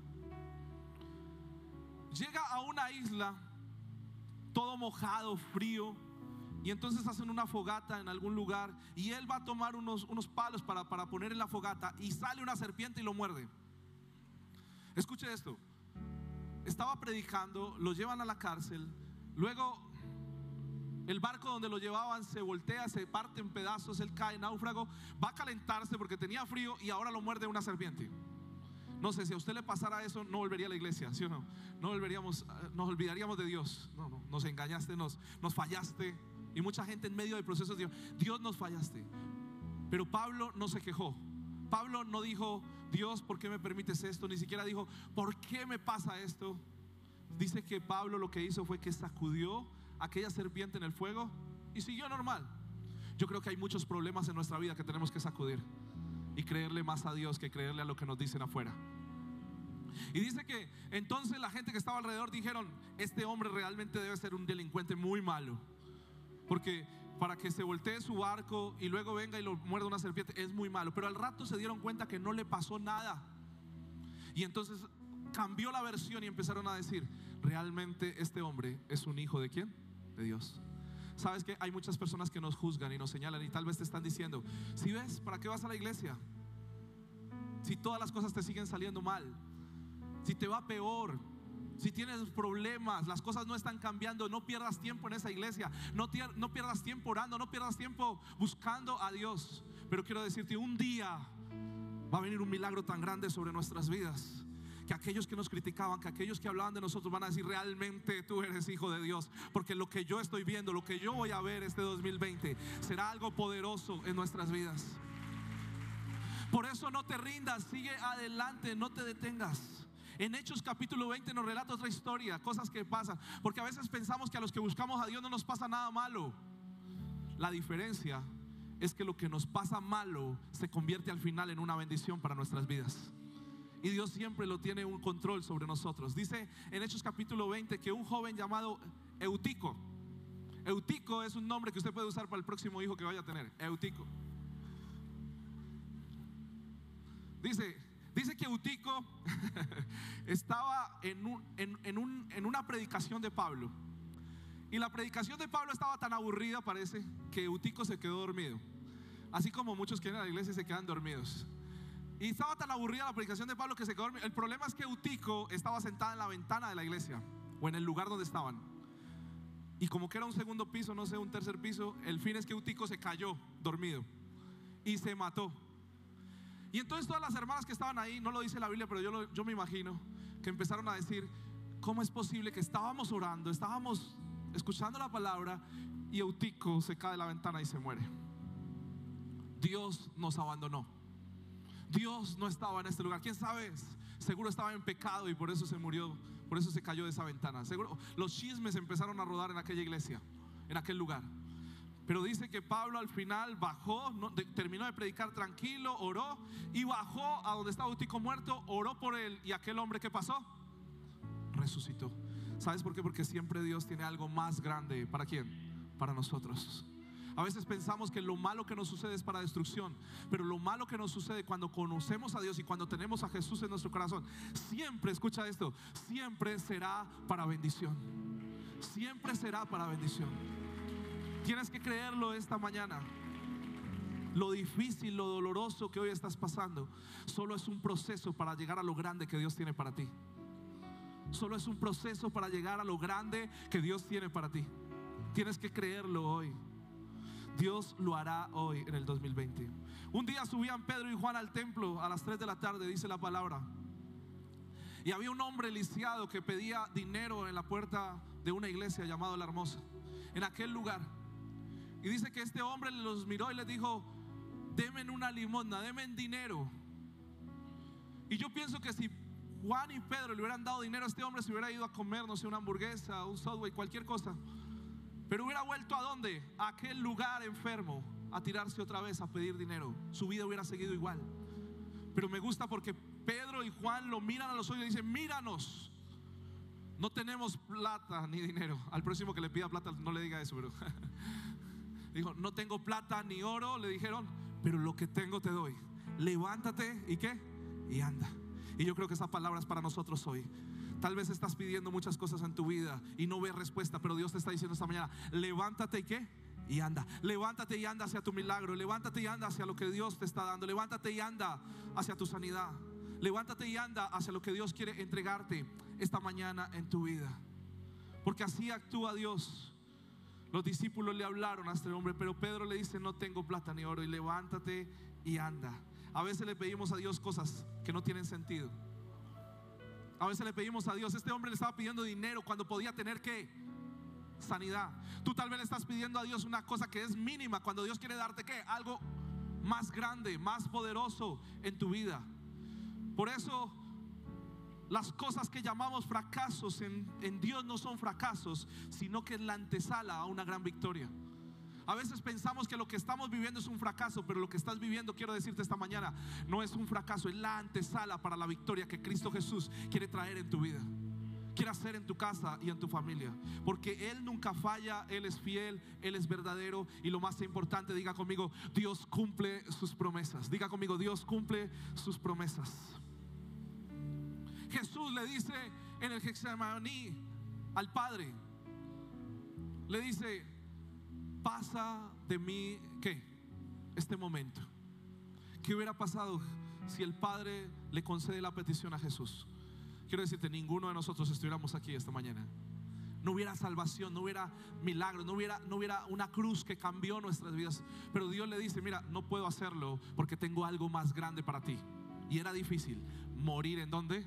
Llega a una isla todo mojado, frío, y entonces hacen una fogata en algún lugar y él va a tomar unos, unos palos para, para poner en la fogata y sale una serpiente y lo muerde. Escuche esto. Estaba predicando, lo llevan a la cárcel, luego el barco donde lo llevaban se voltea, se parte en pedazos, él cae náufrago, va a calentarse porque tenía frío y ahora lo muerde una serpiente. No sé, si a usted le pasara eso, no volvería a la iglesia, ¿sí o no? No volveríamos, eh, nos olvidaríamos de Dios. No, no, nos engañaste, nos, nos fallaste. Y mucha gente en medio del proceso dijo, Dios nos fallaste. Pero Pablo no se quejó. Pablo no dijo, Dios, ¿por qué me permites esto? Ni siquiera dijo, ¿por qué me pasa esto? Dice que Pablo lo que hizo fue que sacudió aquella serpiente en el fuego y siguió normal. Yo creo que hay muchos problemas en nuestra vida que tenemos que sacudir y creerle más a Dios que creerle a lo que nos dicen afuera. Y dice que entonces la gente que estaba alrededor dijeron, este hombre realmente debe ser un delincuente muy malo. Porque para que se voltee su barco y luego venga y lo muerda una serpiente es muy malo. Pero al rato se dieron cuenta que no le pasó nada. Y entonces cambió la versión y empezaron a decir, realmente este hombre es un hijo de quién? De Dios. Sabes que hay muchas personas que nos juzgan y nos señalan y tal vez te están diciendo, si ves, ¿para qué vas a la iglesia? Si todas las cosas te siguen saliendo mal, si te va peor, si tienes problemas, las cosas no están cambiando, no pierdas tiempo en esa iglesia, no, no pierdas tiempo orando, no pierdas tiempo buscando a Dios. Pero quiero decirte, un día va a venir un milagro tan grande sobre nuestras vidas que aquellos que nos criticaban, que aquellos que hablaban de nosotros van a decir, realmente tú eres hijo de Dios, porque lo que yo estoy viendo, lo que yo voy a ver este 2020, será algo poderoso en nuestras vidas. Por eso no te rindas, sigue adelante, no te detengas. En Hechos capítulo 20 nos relata otra historia, cosas que pasan, porque a veces pensamos que a los que buscamos a Dios no nos pasa nada malo. La diferencia es que lo que nos pasa malo se convierte al final en una bendición para nuestras vidas. Y Dios siempre lo tiene un control sobre nosotros. Dice en Hechos capítulo 20 que un joven llamado Eutico, Eutico es un nombre que usted puede usar para el próximo hijo que vaya a tener, Eutico. Dice, dice que Eutico estaba en, en una predicación de Pablo. Y la predicación de Pablo estaba tan aburrida, parece, que Eutico se quedó dormido. Así como muchos que a la iglesia se quedan dormidos. Y estaba tan aburrida la predicación de Pablo que se quedó dormido. El problema es que Eutico estaba sentada en la ventana de la iglesia o en el lugar donde estaban. Y como que era un segundo piso, no sé, un tercer piso, el fin es que Eutico se cayó dormido y se mató. Y entonces todas las hermanas que estaban ahí, no lo dice la Biblia, pero yo, yo me imagino, que empezaron a decir, ¿cómo es posible que estábamos orando, estábamos escuchando la palabra y Eutico se cae de la ventana y se muere? Dios nos abandonó. Dios no estaba en este lugar. ¿Quién sabe? Seguro estaba en pecado y por eso se murió, por eso se cayó de esa ventana. Seguro los chismes empezaron a rodar en aquella iglesia, en aquel lugar. Pero dice que Pablo al final bajó, terminó de predicar tranquilo, oró y bajó a donde estaba Eutico muerto, oró por él y aquel hombre que pasó resucitó. ¿Sabes por qué? Porque siempre Dios tiene algo más grande para quién? Para nosotros. A veces pensamos que lo malo que nos sucede es para destrucción, pero lo malo que nos sucede cuando conocemos a Dios y cuando tenemos a Jesús en nuestro corazón, siempre, escucha esto, siempre será para bendición. Siempre será para bendición. Tienes que creerlo esta mañana. Lo difícil, lo doloroso que hoy estás pasando, solo es un proceso para llegar a lo grande que Dios tiene para ti. Solo es un proceso para llegar a lo grande que Dios tiene para ti. Tienes que creerlo hoy. Dios lo hará hoy en el 2020. Un día subían Pedro y Juan al templo a las 3 de la tarde, dice la palabra. Y había un hombre lisiado que pedía dinero en la puerta de una iglesia llamada La Hermosa, en aquel lugar. Y dice que este hombre los miró y les dijo, denme una limosna, denme dinero. Y yo pienso que si Juan y Pedro le hubieran dado dinero a este hombre, se hubiera ido a comer, no sé, una hamburguesa, un subway, cualquier cosa. Pero hubiera vuelto a dónde? A aquel lugar enfermo, a tirarse otra vez a pedir dinero. Su vida hubiera seguido igual. Pero me gusta porque Pedro y Juan lo miran a los ojos y dicen, míranos. No tenemos plata ni dinero. Al próximo que le pida plata no le diga eso, pero dijo, no tengo plata ni oro, le dijeron, pero lo que tengo te doy. Levántate y qué? Y anda. Y yo creo que esa palabra es para nosotros hoy. Tal vez estás pidiendo muchas cosas en tu vida y no ves respuesta, pero Dios te está diciendo esta mañana, levántate y qué? Y anda, levántate y anda hacia tu milagro, levántate y anda hacia lo que Dios te está dando, levántate y anda hacia tu sanidad, levántate y anda hacia lo que Dios quiere entregarte esta mañana en tu vida. Porque así actúa Dios. Los discípulos le hablaron a este hombre, pero Pedro le dice, no tengo plata ni oro, y levántate y anda. A veces le pedimos a Dios cosas que no tienen sentido. A veces le pedimos a Dios, este hombre le estaba pidiendo dinero cuando podía tener que sanidad. Tú tal vez le estás pidiendo a Dios una cosa que es mínima cuando Dios quiere darte qué? Algo más grande, más poderoso en tu vida. Por eso las cosas que llamamos fracasos en, en Dios no son fracasos, sino que es la antesala a una gran victoria. A veces pensamos que lo que estamos viviendo es un fracaso, pero lo que estás viviendo, quiero decirte esta mañana, no es un fracaso, es la antesala para la victoria que Cristo Jesús quiere traer en tu vida. Quiere hacer en tu casa y en tu familia. Porque Él nunca falla, Él es fiel, Él es verdadero. Y lo más importante, diga conmigo, Dios cumple sus promesas. Diga conmigo, Dios cumple sus promesas. Jesús le dice en el Getsemaní al Padre, le dice, pasa de mí, ¿qué? Este momento. ¿Qué hubiera pasado si el Padre le concede la petición a Jesús? Quiero decirte, ninguno de nosotros estuviéramos aquí esta mañana. No hubiera salvación, no hubiera milagro, no hubiera, no hubiera una cruz que cambió nuestras vidas. Pero Dios le dice, mira, no puedo hacerlo porque tengo algo más grande para ti. Y era difícil morir en dónde?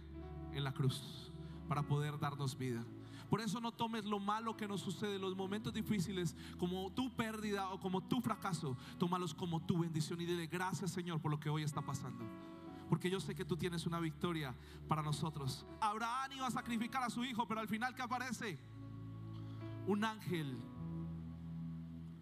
En la cruz, para poder darnos vida. Por eso no tomes lo malo que nos sucede, los momentos difíciles, como tu pérdida o como tu fracaso. Tómalos como tu bendición y dile gracias Señor por lo que hoy está pasando. Porque yo sé que tú tienes una victoria para nosotros. Abraham iba a sacrificar a su hijo, pero al final ¿qué aparece? Un ángel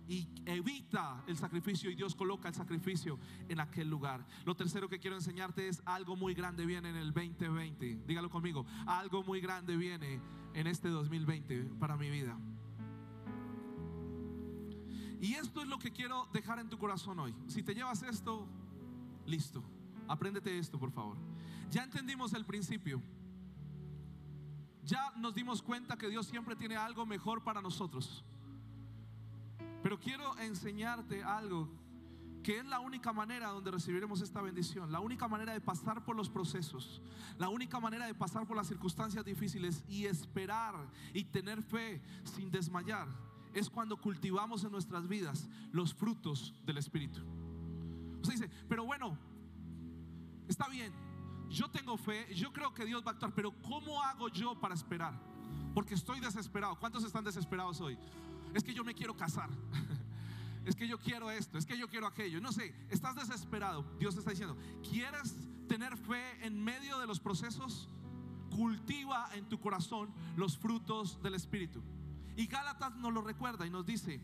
y evita el sacrificio y Dios coloca el sacrificio en aquel lugar. Lo tercero que quiero enseñarte es algo muy grande viene en el 2020. Dígalo conmigo, algo muy grande viene en este 2020 para mi vida. Y esto es lo que quiero dejar en tu corazón hoy. Si te llevas esto, listo. Apréndete esto, por favor. Ya entendimos el principio. Ya nos dimos cuenta que Dios siempre tiene algo mejor para nosotros. Pero quiero enseñarte algo que es la única manera donde recibiremos esta bendición, la única manera de pasar por los procesos, la única manera de pasar por las circunstancias difíciles y esperar y tener fe sin desmayar, es cuando cultivamos en nuestras vidas los frutos del Espíritu. Usted dice, pero bueno, está bien, yo tengo fe, yo creo que Dios va a actuar, pero ¿cómo hago yo para esperar? Porque estoy desesperado. ¿Cuántos están desesperados hoy? Es que yo me quiero casar. es que yo quiero esto, es que yo quiero aquello. No sé, estás desesperado. Dios te está diciendo, ¿quieres tener fe en medio de los procesos? Cultiva en tu corazón los frutos del Espíritu. Y Gálatas nos lo recuerda y nos dice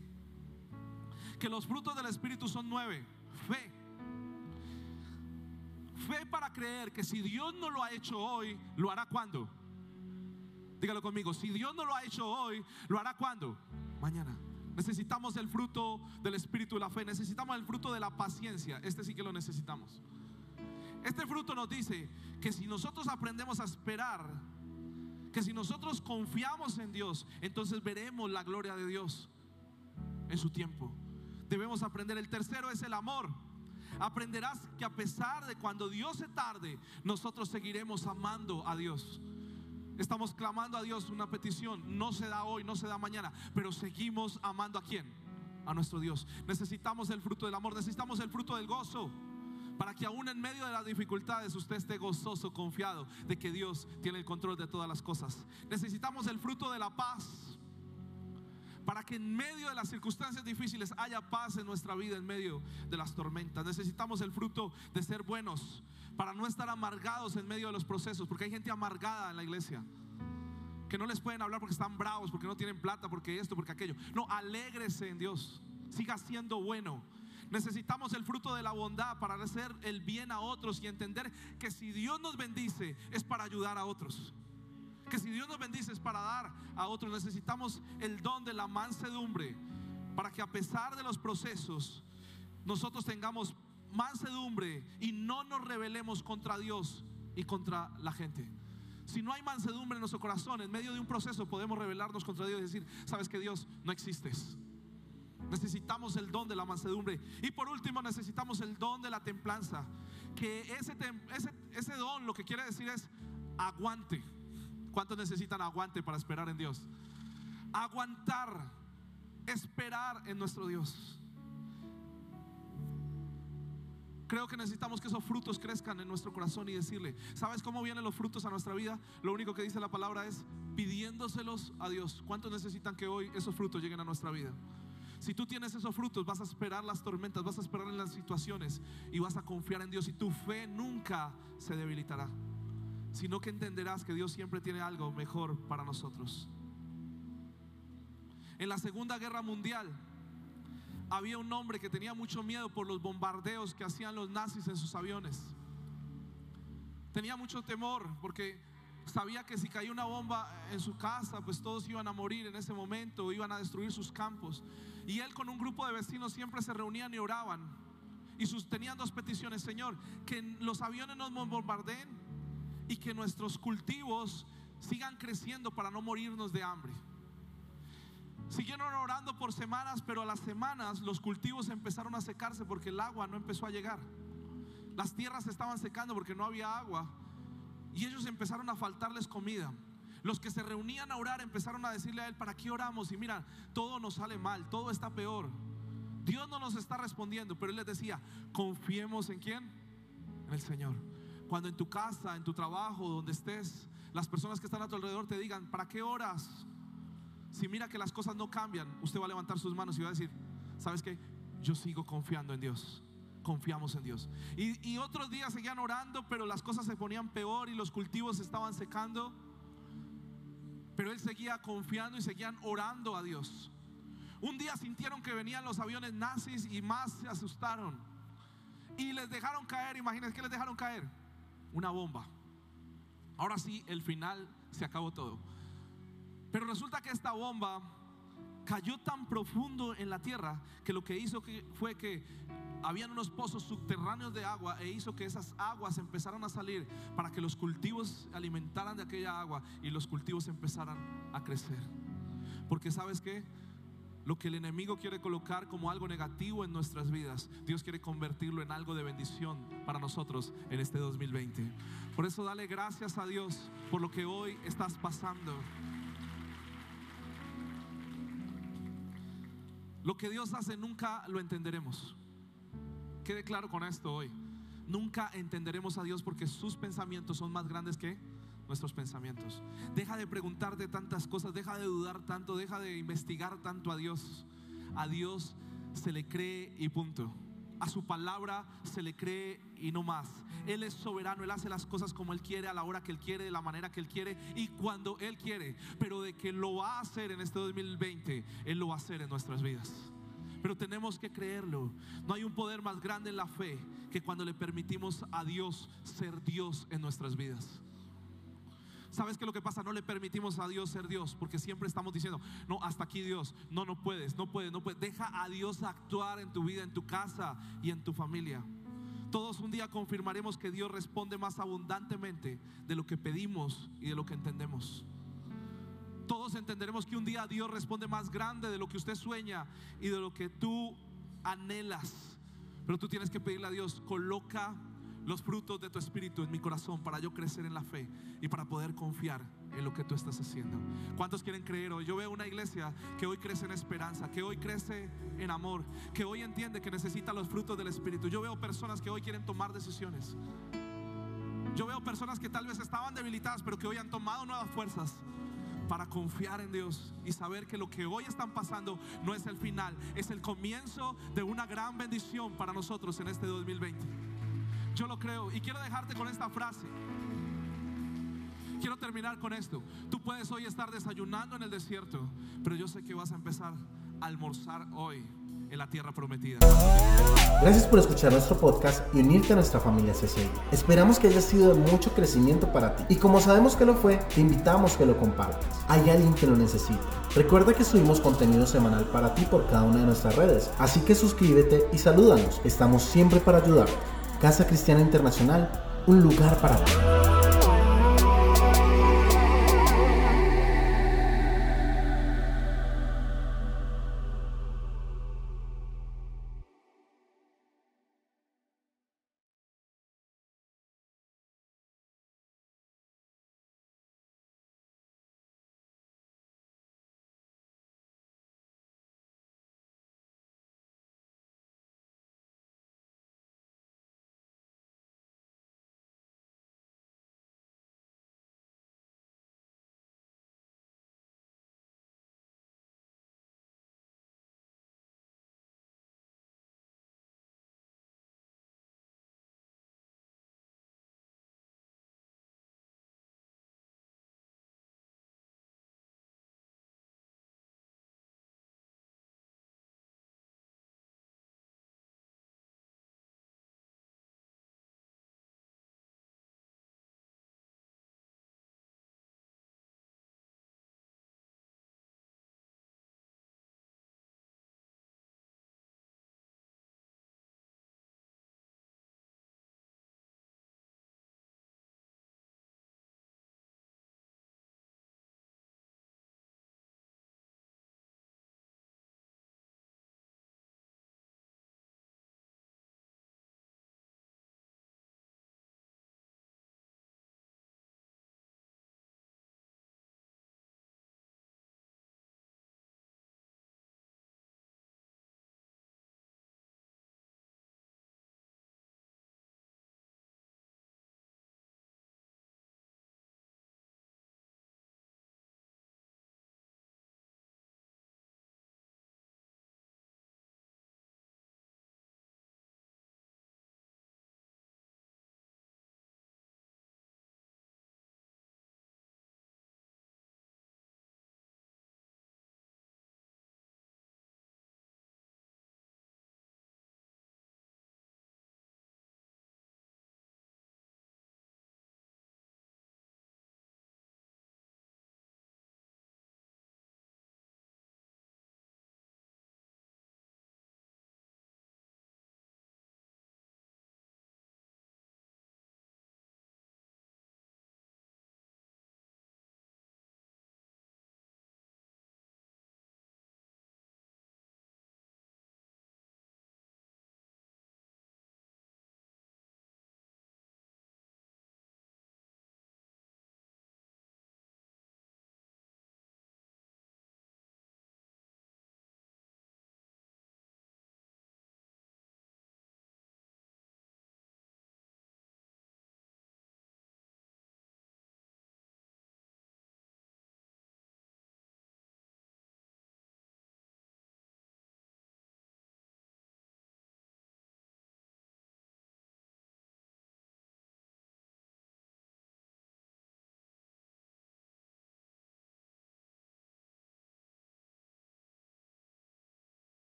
que los frutos del Espíritu son nueve. Fe. Fe para creer que si Dios no lo ha hecho hoy, lo hará cuando. Dígalo conmigo, si Dios no lo ha hecho hoy, lo hará cuando. Mañana. Necesitamos el fruto del Espíritu de la fe. Necesitamos el fruto de la paciencia. Este sí que lo necesitamos. Este fruto nos dice que si nosotros aprendemos a esperar, que si nosotros confiamos en Dios, entonces veremos la gloria de Dios en su tiempo. Debemos aprender. El tercero es el amor. Aprenderás que a pesar de cuando Dios se tarde, nosotros seguiremos amando a Dios. Estamos clamando a Dios una petición. No se da hoy, no se da mañana, pero seguimos amando a quién? A nuestro Dios. Necesitamos el fruto del amor, necesitamos el fruto del gozo. Para que aún en medio de las dificultades usted esté gozoso, confiado de que Dios tiene el control de todas las cosas. Necesitamos el fruto de la paz. Para que en medio de las circunstancias difíciles haya paz en nuestra vida, en medio de las tormentas. Necesitamos el fruto de ser buenos. Para no estar amargados en medio de los procesos. Porque hay gente amargada en la iglesia que no les pueden hablar porque están bravos, porque no tienen plata, porque esto, porque aquello. No, alégrese en Dios. Siga siendo bueno. Necesitamos el fruto de la bondad para hacer el bien a otros y entender que si Dios nos bendice es para ayudar a otros. Que si Dios nos bendice es para dar a otros. Necesitamos el don de la mansedumbre para que a pesar de los procesos nosotros tengamos mansedumbre y no nos rebelemos contra Dios y contra la gente. Si no hay mansedumbre en nuestro corazón, en medio de un proceso podemos rebelarnos contra Dios y decir, sabes que Dios no existes. Necesitamos el don de la mansedumbre. Y por último necesitamos el don de la templanza. Que ese, ese, ese don lo que quiere decir es aguante. ¿Cuántos necesitan aguante para esperar en Dios? Aguantar, esperar en nuestro Dios. Creo que necesitamos que esos frutos crezcan en nuestro corazón y decirle, ¿sabes cómo vienen los frutos a nuestra vida? Lo único que dice la palabra es pidiéndoselos a Dios. ¿Cuántos necesitan que hoy esos frutos lleguen a nuestra vida? Si tú tienes esos frutos, vas a esperar las tormentas, vas a esperar en las situaciones y vas a confiar en Dios y tu fe nunca se debilitará, sino que entenderás que Dios siempre tiene algo mejor para nosotros. En la Segunda Guerra Mundial había un hombre que tenía mucho miedo por los bombardeos que hacían los nazis en sus aviones. Tenía mucho temor porque sabía que si caía una bomba en su casa, pues todos iban a morir en ese momento, iban a destruir sus campos. Y él con un grupo de vecinos siempre se reunían y oraban. Y sus, tenían dos peticiones, Señor, que los aviones nos bombardeen y que nuestros cultivos sigan creciendo para no morirnos de hambre. Siguieron orando por semanas, pero a las semanas los cultivos empezaron a secarse porque el agua no empezó a llegar. Las tierras se estaban secando porque no había agua y ellos empezaron a faltarles comida. Los que se reunían a orar empezaron a decirle a él, ¿para qué oramos? Y mira, todo nos sale mal, todo está peor. Dios no nos está respondiendo, pero él les decía, confiemos en quién? En el Señor. Cuando en tu casa, en tu trabajo, donde estés, las personas que están a tu alrededor te digan, ¿para qué oras? Si mira que las cosas no cambian, usted va a levantar sus manos y va a decir, ¿sabes qué? Yo sigo confiando en Dios confiamos en Dios. Y, y, otros días seguían orando, pero las cosas se ponían peor y los cultivos se estaban secando. Pero él seguía confiando y seguían orando a Dios. Un día sintieron que venían los aviones nazis y más se asustaron. Y les dejaron caer, imagínense que les dejaron caer una bomba. Ahora sí, el final se acabó todo. Pero resulta que esta bomba cayó tan profundo en la tierra que lo que hizo fue que habían unos pozos subterráneos de agua e hizo que esas aguas empezaran a salir para que los cultivos alimentaran de aquella agua y los cultivos empezaran a crecer. Porque sabes que lo que el enemigo quiere colocar como algo negativo en nuestras vidas, Dios quiere convertirlo en algo de bendición para nosotros en este 2020. Por eso dale gracias a Dios por lo que hoy estás pasando. Lo que Dios hace nunca lo entenderemos. Quede claro con esto hoy. Nunca entenderemos a Dios porque sus pensamientos son más grandes que nuestros pensamientos. Deja de preguntarte tantas cosas, deja de dudar tanto, deja de investigar tanto a Dios. A Dios se le cree y punto. A su palabra se le cree y no más. Él es soberano, Él hace las cosas como Él quiere, a la hora que Él quiere, de la manera que Él quiere y cuando Él quiere. Pero de que lo va a hacer en este 2020, Él lo va a hacer en nuestras vidas. Pero tenemos que creerlo. No hay un poder más grande en la fe que cuando le permitimos a Dios ser Dios en nuestras vidas. ¿Sabes qué es lo que pasa? No le permitimos a Dios ser Dios porque siempre estamos diciendo, no, hasta aquí Dios, no, no puedes, no puedes, no puedes. Deja a Dios actuar en tu vida, en tu casa y en tu familia. Todos un día confirmaremos que Dios responde más abundantemente de lo que pedimos y de lo que entendemos. Todos entenderemos que un día Dios responde más grande de lo que usted sueña y de lo que tú anhelas. Pero tú tienes que pedirle a Dios, coloca los frutos de tu espíritu en mi corazón para yo crecer en la fe y para poder confiar en lo que tú estás haciendo. ¿Cuántos quieren creer hoy? Yo veo una iglesia que hoy crece en esperanza, que hoy crece en amor, que hoy entiende que necesita los frutos del espíritu. Yo veo personas que hoy quieren tomar decisiones. Yo veo personas que tal vez estaban debilitadas, pero que hoy han tomado nuevas fuerzas para confiar en Dios y saber que lo que hoy están pasando no es el final, es el comienzo de una gran bendición para nosotros en este 2020. Yo lo creo. Y quiero dejarte con esta frase. Quiero terminar con esto. Tú puedes hoy estar desayunando en el desierto, pero yo sé que vas a empezar a almorzar hoy en la tierra prometida. Gracias por escuchar nuestro podcast y unirte a nuestra familia CCI. Esperamos que haya sido de mucho crecimiento para ti. Y como sabemos que lo fue, te invitamos que lo compartas. Hay alguien que lo necesita. Recuerda que subimos contenido semanal para ti por cada una de nuestras redes. Así que suscríbete y salúdanos. Estamos siempre para ayudarte. Casa Cristiana Internacional, un lugar para.